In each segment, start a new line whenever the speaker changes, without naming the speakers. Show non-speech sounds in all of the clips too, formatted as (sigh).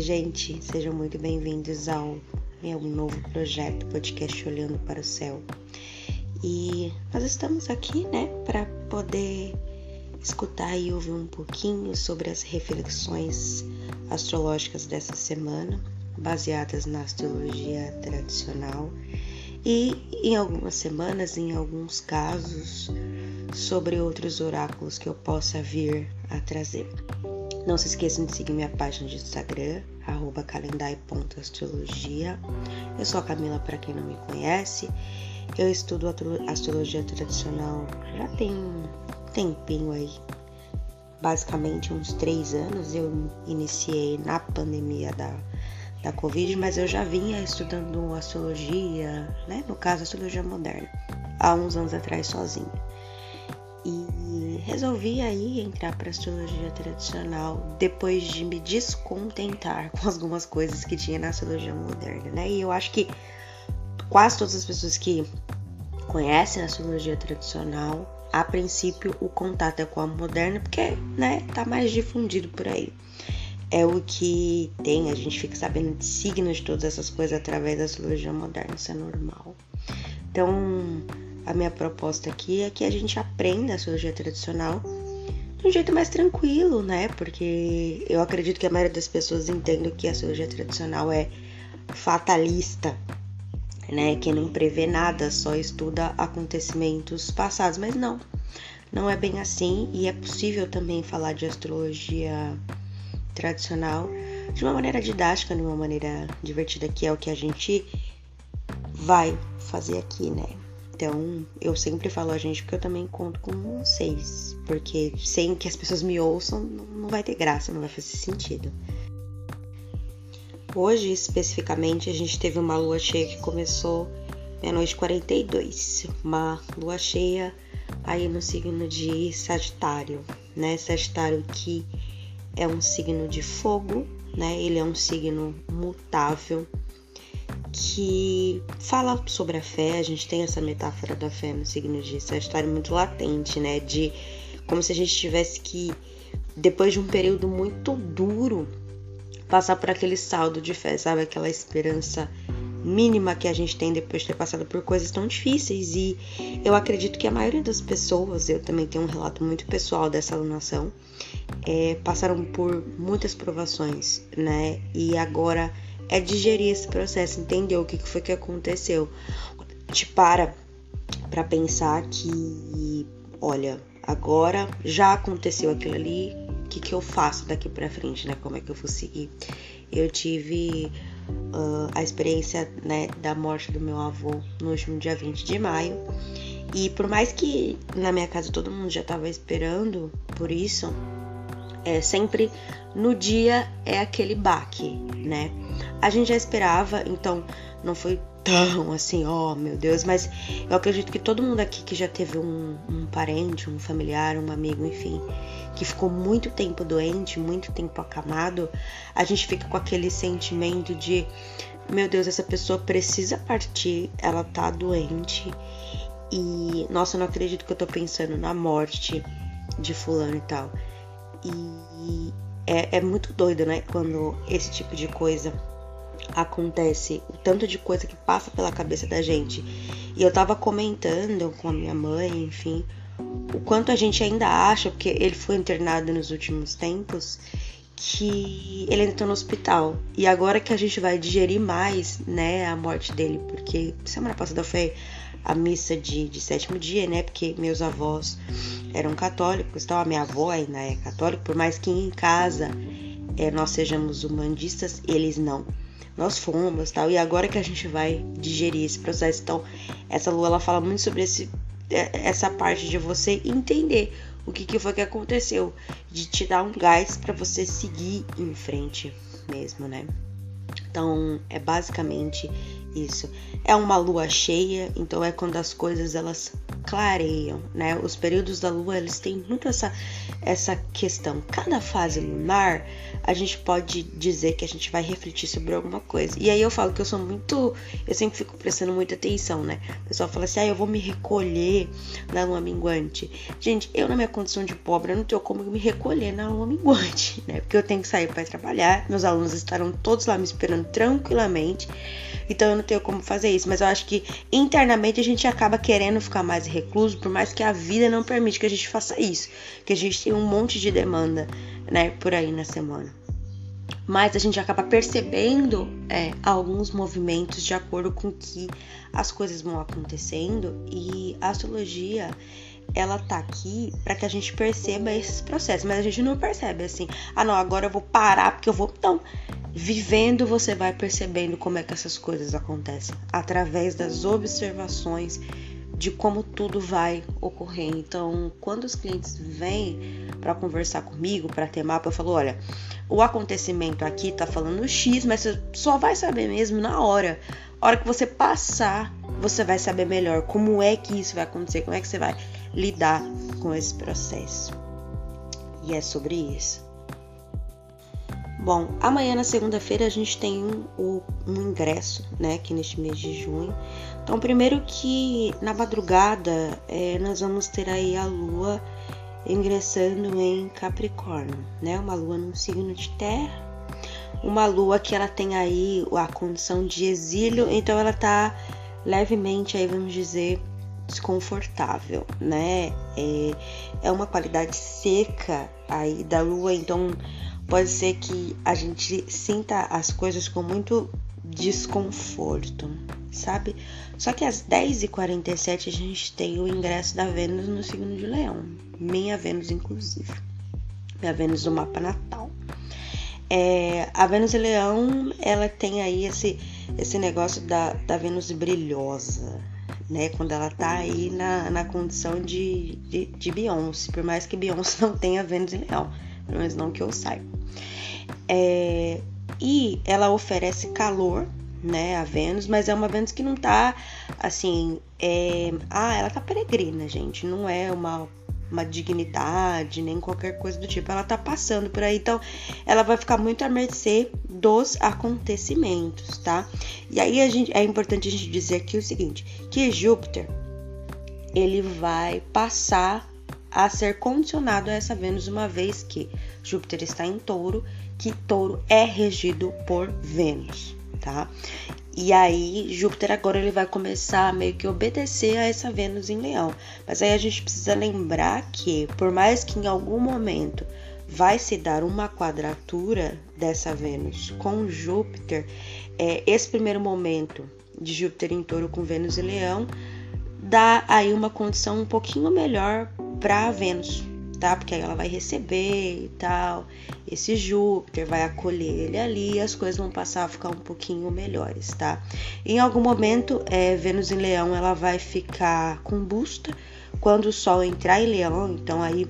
Oi, gente, sejam muito bem-vindos ao meu novo projeto podcast Olhando para o Céu. E nós estamos aqui, né, para poder escutar e ouvir um pouquinho sobre as reflexões astrológicas dessa semana, baseadas na astrologia tradicional e em algumas semanas, em alguns casos, sobre outros oráculos que eu possa vir a trazer. Não se esqueçam de seguir minha página de Instagram, calendai.astrologia. Eu sou a Camila, para quem não me conhece. Eu estudo astrologia tradicional já tem um tempinho aí. Basicamente uns três anos. Eu iniciei na pandemia da, da Covid, mas eu já vinha estudando astrologia, né? No caso, astrologia moderna, há uns anos atrás sozinha. E resolvi aí entrar para astrologia tradicional depois de me descontentar com algumas coisas que tinha na astrologia moderna, né? E eu acho que quase todas as pessoas que conhecem a astrologia tradicional, a princípio o contato é com a moderna, porque, né, tá mais difundido por aí. É o que tem, a gente fica sabendo de signos de todas essas coisas através da astrologia moderna, isso é normal. Então, a minha proposta aqui é que a gente aprenda a astrologia tradicional de um jeito mais tranquilo, né? Porque eu acredito que a maioria das pessoas entende que a astrologia tradicional é fatalista, né? Que não prevê nada, só estuda acontecimentos passados, mas não. Não é bem assim e é possível também falar de astrologia tradicional de uma maneira didática, de uma maneira divertida, que é o que a gente vai fazer aqui, né? Então, eu sempre falo a gente porque eu também conto com vocês. Porque sem que as pessoas me ouçam, não vai ter graça, não vai fazer sentido. Hoje, especificamente, a gente teve uma lua cheia que começou meia-noite 42. Uma lua cheia aí no signo de Sagitário, né? Sagitário que é um signo de fogo, né? Ele é um signo mutável que fala sobre a fé. A gente tem essa metáfora da fé no signo de Sagitário muito latente, né? De como se a gente tivesse que, depois de um período muito duro, passar por aquele saldo de fé, sabe? Aquela esperança mínima que a gente tem depois de ter passado por coisas tão difíceis. E eu acredito que a maioria das pessoas, eu também tenho um relato muito pessoal dessa alunação, é, passaram por muitas provações, né? E agora é digerir esse processo, entender o que foi que aconteceu. Te para para pensar que, olha, agora já aconteceu aquilo ali, o que, que eu faço daqui para frente, né? Como é que eu vou seguir? Eu tive uh, a experiência né, da morte do meu avô no último dia 20 de maio. E por mais que na minha casa todo mundo já estava esperando por isso, é sempre no dia é aquele baque, né? A gente já esperava, então não foi tão assim, ó oh, meu Deus, mas eu acredito que todo mundo aqui que já teve um, um parente, um familiar, um amigo, enfim, que ficou muito tempo doente, muito tempo acamado, a gente fica com aquele sentimento de meu Deus, essa pessoa precisa partir, ela tá doente e nossa, eu não acredito que eu tô pensando na morte de fulano e tal. E é, é muito doido, né? Quando esse tipo de coisa acontece, o tanto de coisa que passa pela cabeça da gente. E eu tava comentando com a minha mãe, enfim, o quanto a gente ainda acha, porque ele foi internado nos últimos tempos, que ele entrou no hospital. E agora que a gente vai digerir mais, né, a morte dele, porque semana passada foi a missa de, de sétimo dia, né? Porque meus avós eram católicos, então a minha avó ainda é católica, por mais que em casa é, nós sejamos humanistas, eles não. Nós fomos tal, e agora que a gente vai digerir esse processo, então essa lua ela fala muito sobre esse, é, essa parte de você entender o que, que foi que aconteceu, de te dar um gás para você seguir em frente mesmo, né? Então é basicamente isso. É uma lua cheia, então é quando as coisas elas clareiam, né? Os períodos da lua, eles têm muito essa essa questão. Cada fase lunar, a gente pode dizer que a gente vai refletir sobre alguma coisa. E aí eu falo que eu sou muito, eu sempre fico prestando muita atenção, né? O pessoal fala assim: "Ah, eu vou me recolher na lua minguante". Gente, eu na minha condição de pobre, eu não tenho como me recolher na lua minguante, (laughs) né? Porque eu tenho que sair para trabalhar, meus alunos estarão todos lá me esperando tranquilamente. Então eu não tenho como fazer isso, mas eu acho que internamente a gente acaba querendo ficar mais recluso, por mais que a vida não permite que a gente faça isso, que a gente tem um monte de demanda, né, por aí na semana. Mas a gente acaba percebendo é, alguns movimentos de acordo com que as coisas vão acontecendo e a astrologia ela tá aqui para que a gente perceba esses processos, mas a gente não percebe assim, ah não, agora eu vou parar porque eu vou. Não, vivendo você vai percebendo como é que essas coisas acontecem, através das observações de como tudo vai ocorrer. Então, quando os clientes vêm para conversar comigo, para ter mapa, eu falo, olha, o acontecimento aqui tá falando X, mas você só vai saber mesmo na hora. A hora que você passar, você vai saber melhor como é que isso vai acontecer, como é que você vai lidar com esse processo. E é sobre isso. Bom, amanhã na segunda-feira a gente tem um, um, ingresso, né, aqui neste mês de junho. Então, primeiro que na madrugada é, nós vamos ter aí a lua ingressando em Capricórnio, né, uma lua num signo de terra, uma lua que ela tem aí a condição de exílio, então ela tá levemente aí, vamos dizer, desconfortável, né? É, é uma qualidade seca aí da lua, então pode ser que a gente sinta as coisas com muito desconforto, sabe? Só que às 10h47 a gente tem o ingresso da Vênus no signo de Leão, minha Vênus, inclusive, minha Vênus do mapa natal. É, a Vênus e Leão, ela tem aí esse, esse negócio da, da Vênus brilhosa, né? Quando ela tá aí na, na condição de, de, de Beyoncé, por mais que Beyoncé não tenha Vênus em Leão, pelo menos não que eu saiba. É, e ela oferece calor, né, a Vênus, mas é uma Vênus que não tá assim, é, ah, ela tá peregrina, gente, não é uma uma dignidade, nem qualquer coisa do tipo. Ela tá passando por aí, então ela vai ficar muito à mercê dos acontecimentos, tá? E aí a gente, é importante a gente dizer aqui o seguinte, que Júpiter ele vai passar a ser condicionado a essa Vênus uma vez que Júpiter está em Touro, que Touro é regido por Vênus, tá? E aí, Júpiter agora ele vai começar a meio que obedecer a essa Vênus em Leão. Mas aí a gente precisa lembrar que, por mais que em algum momento vai se dar uma quadratura dessa Vênus com Júpiter, é, esse primeiro momento de Júpiter em touro com Vênus e Leão dá aí uma condição um pouquinho melhor para Vênus, tá? Porque aí ela vai receber e tal. Esse Júpiter vai acolher ele ali e as coisas vão passar a ficar um pouquinho melhores, tá? Em algum momento, é, Vênus em Leão ela vai ficar combusta quando o Sol entrar em Leão, então aí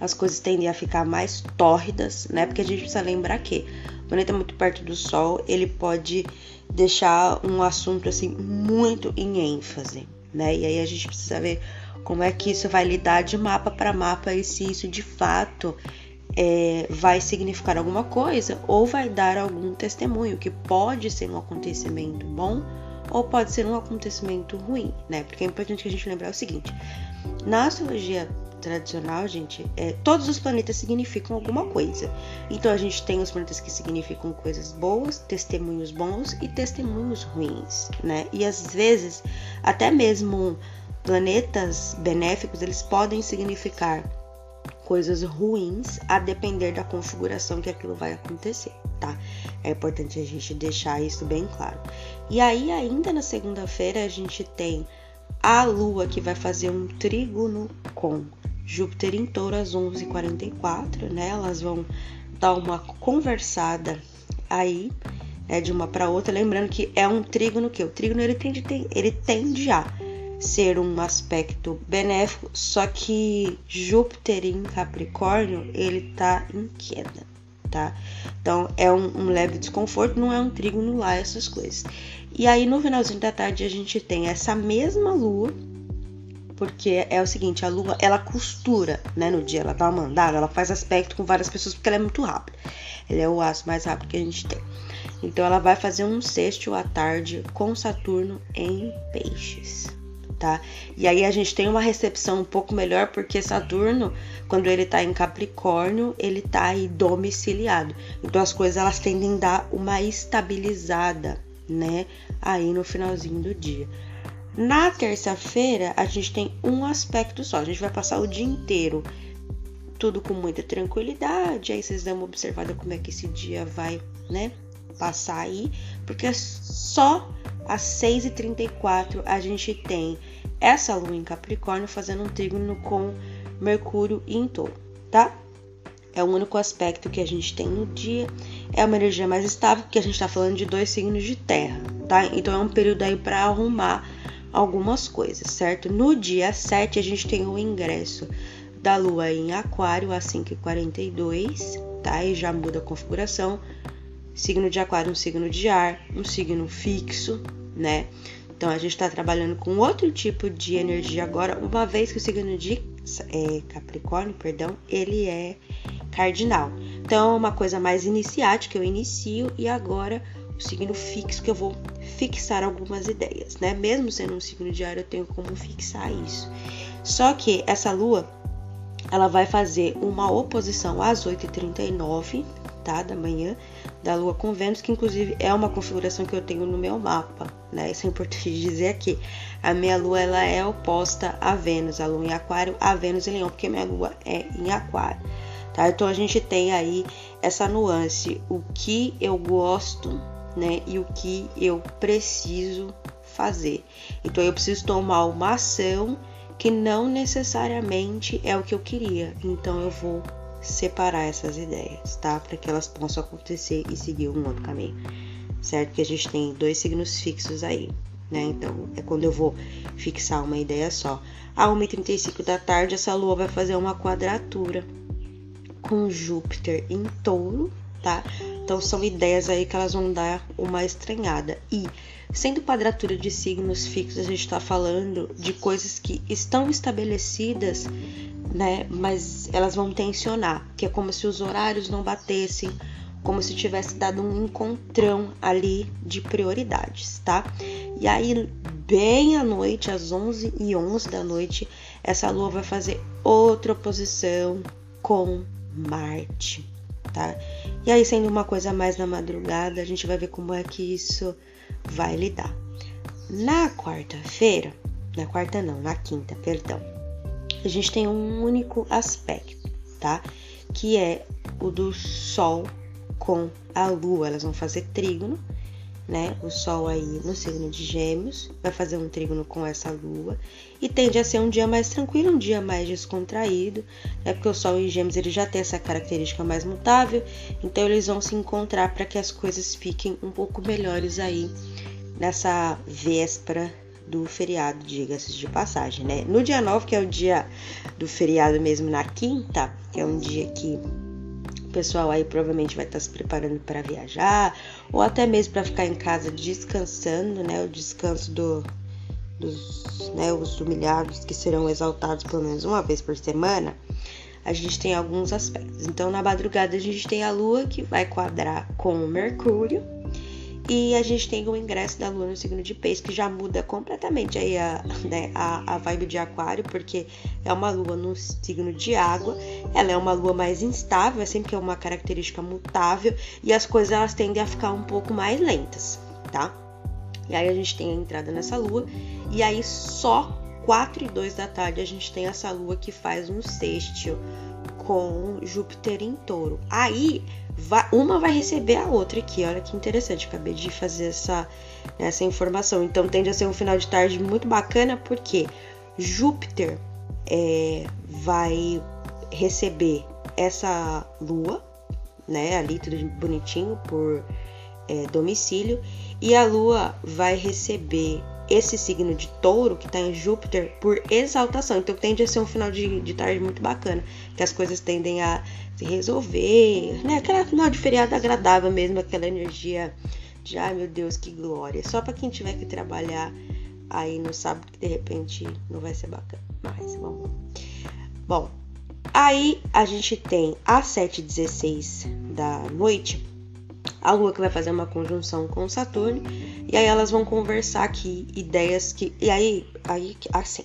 as coisas tendem a ficar mais tórridas, né? Porque a gente precisa lembrar que o planeta muito perto do Sol, ele pode deixar um assunto assim muito em ênfase, né? E aí a gente precisa ver como é que isso vai lidar de mapa para mapa e se isso de fato é, vai significar alguma coisa ou vai dar algum testemunho, que pode ser um acontecimento bom ou pode ser um acontecimento ruim, né? Porque é importante que a gente lembrar o seguinte: na astrologia tradicional, gente, é, todos os planetas significam alguma coisa. Então a gente tem os planetas que significam coisas boas, testemunhos bons e testemunhos ruins, né? E às vezes até mesmo Planetas benéficos, eles podem significar coisas ruins a depender da configuração que aquilo vai acontecer, tá? É importante a gente deixar isso bem claro. E aí, ainda na segunda-feira, a gente tem a Lua que vai fazer um trígono com Júpiter em Touro às 11h44, né? Elas vão dar uma conversada aí, né, de uma para outra, lembrando que é um trígono que o trígono ele tende, ele tende a ser um aspecto benéfico, só que Júpiter em Capricórnio ele tá em queda, tá? Então é um, um leve desconforto, não é um trígono lá essas coisas. E aí no finalzinho da tarde a gente tem essa mesma lua, porque é o seguinte, a lua ela costura, né, no dia, ela dá uma andada, ela faz aspecto com várias pessoas porque ela é muito rápida. Ela é o aço mais rápido que a gente tem. Então ela vai fazer um sexto à tarde com Saturno em Peixes tá? E aí a gente tem uma recepção um pouco melhor porque Saturno, quando ele tá em Capricórnio, ele tá aí domiciliado. Então as coisas elas tendem a dar uma estabilizada, né? Aí no finalzinho do dia. Na terça-feira, a gente tem um aspecto só. A gente vai passar o dia inteiro tudo com muita tranquilidade. Aí vocês dão uma observada como é que esse dia vai, né? Passar aí, porque só às 6h34 a gente tem essa lua em Capricórnio fazendo um trígono com Mercúrio em touro, tá? É o único aspecto que a gente tem no dia. É uma energia mais estável, porque a gente tá falando de dois signos de terra, tá? Então é um período aí para arrumar algumas coisas, certo? No dia 7 a gente tem o ingresso da lua em Aquário às 5h42, tá? E já muda a configuração. Signo de Aquário, um signo de ar, um signo fixo, né? Então a gente está trabalhando com outro tipo de energia agora, uma vez que o signo de é, Capricórnio, perdão, ele é cardinal. Então é uma coisa mais iniciática, eu inicio e agora o signo fixo que eu vou fixar algumas ideias, né? Mesmo sendo um signo de ar, eu tenho como fixar isso. Só que essa lua, ela vai fazer uma oposição às 8h39 tá, da manhã da Lua com Vênus, que inclusive é uma configuração que eu tenho no meu mapa, né? Isso é importante (laughs) dizer aqui. A minha Lua ela é oposta a Vênus, a Lua em Aquário, a Vênus em Leão, porque minha Lua é em Aquário. Tá? Então a gente tem aí essa nuance, o que eu gosto, né, e o que eu preciso fazer. Então eu preciso tomar uma ação que não necessariamente é o que eu queria. Então eu vou separar essas ideias, tá? Para que elas possam acontecer e seguir um outro caminho, certo? Que a gente tem dois signos fixos aí, né? Então, é quando eu vou fixar uma ideia só. A 1h35 da tarde, essa lua vai fazer uma quadratura com Júpiter em touro, tá? Então, são ideias aí que elas vão dar uma estranhada. E, sendo quadratura de signos fixos, a gente está falando de coisas que estão estabelecidas né? Mas elas vão tensionar, que é como se os horários não batessem, como se tivesse dado um encontrão ali de prioridades, tá? E aí, bem à noite, às 11 e 11 da noite, essa lua vai fazer outra oposição com Marte, tá? E aí, sendo uma coisa mais na madrugada, a gente vai ver como é que isso vai lidar. Na quarta-feira, na quarta não, na quinta, perdão a gente tem um único aspecto, tá? Que é o do Sol com a Lua. Elas vão fazer trígono, né? O Sol aí no signo de Gêmeos vai fazer um trígono com essa Lua e tende a ser um dia mais tranquilo, um dia mais descontraído, né? Porque o Sol em Gêmeos ele já tem essa característica mais mutável, então eles vão se encontrar para que as coisas fiquem um pouco melhores aí nessa véspera do feriado, diga-se de passagem, né? No dia 9, que é o dia do feriado mesmo, na quinta, que é um dia que o pessoal aí provavelmente vai estar se preparando para viajar, ou até mesmo para ficar em casa descansando, né? O descanso do, dos né, os humilhados que serão exaltados pelo menos uma vez por semana, a gente tem alguns aspectos. Então, na madrugada, a gente tem a Lua que vai quadrar com o Mercúrio, e a gente tem o ingresso da Lua no signo de Peixe, que já muda completamente aí a, né, a, a vibe de Aquário, porque é uma Lua no signo de água, ela é uma Lua mais instável, é sempre que é uma característica mutável, e as coisas elas tendem a ficar um pouco mais lentas, tá? E aí a gente tem a entrada nessa Lua, e aí só 4 e 2 da tarde a gente tem essa Lua que faz um sextil com Júpiter em touro. Aí uma vai receber a outra aqui. Olha que interessante, acabei de fazer essa, essa informação. Então tende a ser um final de tarde muito bacana, porque Júpiter é, vai receber essa lua, né? Ali tudo bonitinho por é, domicílio, e a lua vai receber esse signo de touro que está em Júpiter por exaltação. Então tende a ser um final de, de tarde muito bacana, que as coisas tendem a se resolver, né? Aquela final de feriado agradável mesmo, aquela energia de ai meu Deus, que glória. Só para quem tiver que trabalhar aí no sábado, que de repente não vai ser bacana. Mas vamos. Bom, aí a gente tem às 7h16 da noite a Lua que vai fazer uma conjunção com Saturno e aí elas vão conversar aqui ideias que e aí aí assim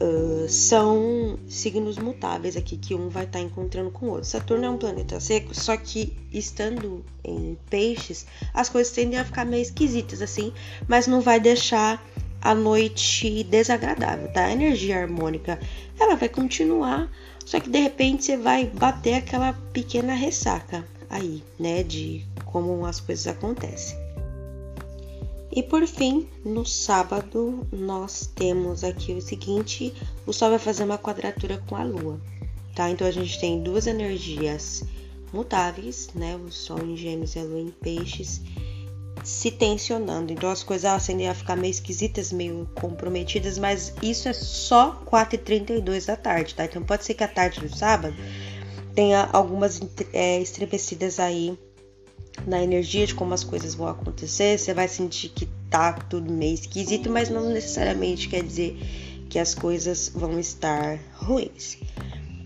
uh, são signos mutáveis aqui que um vai estar tá encontrando com o outro. Saturno é um planeta seco, só que estando em peixes, as coisas tendem a ficar meio esquisitas assim, mas não vai deixar a noite desagradável, tá? A energia harmônica, ela vai continuar, só que de repente você vai bater aquela pequena ressaca aí, né, de como as coisas acontecem. E por fim, no sábado, nós temos aqui o seguinte: o Sol vai fazer uma quadratura com a Lua, tá? Então a gente tem duas energias mutáveis, né? O Sol em Gêmeos e a Lua em Peixes se tensionando. Então as coisas tendem a ficar meio esquisitas, meio comprometidas, mas isso é só 4h32 da tarde, tá? Então pode ser que a tarde do sábado tenha algumas é, estremecidas aí na energia de como as coisas vão acontecer, você vai sentir que tá tudo meio esquisito, mas não necessariamente quer dizer que as coisas vão estar ruins.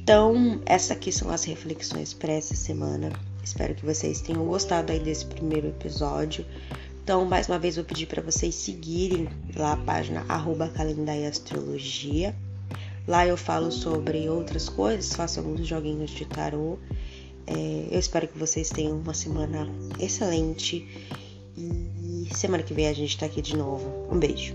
Então, essas aqui são as reflexões para essa semana. Espero que vocês tenham gostado aí desse primeiro episódio. Então, mais uma vez, vou pedir para vocês seguirem lá a página arroba Astrologia. Lá eu falo sobre outras coisas, faço alguns joguinhos de tarô é, eu espero que vocês tenham uma semana excelente e semana que vem a gente tá aqui de novo. Um beijo.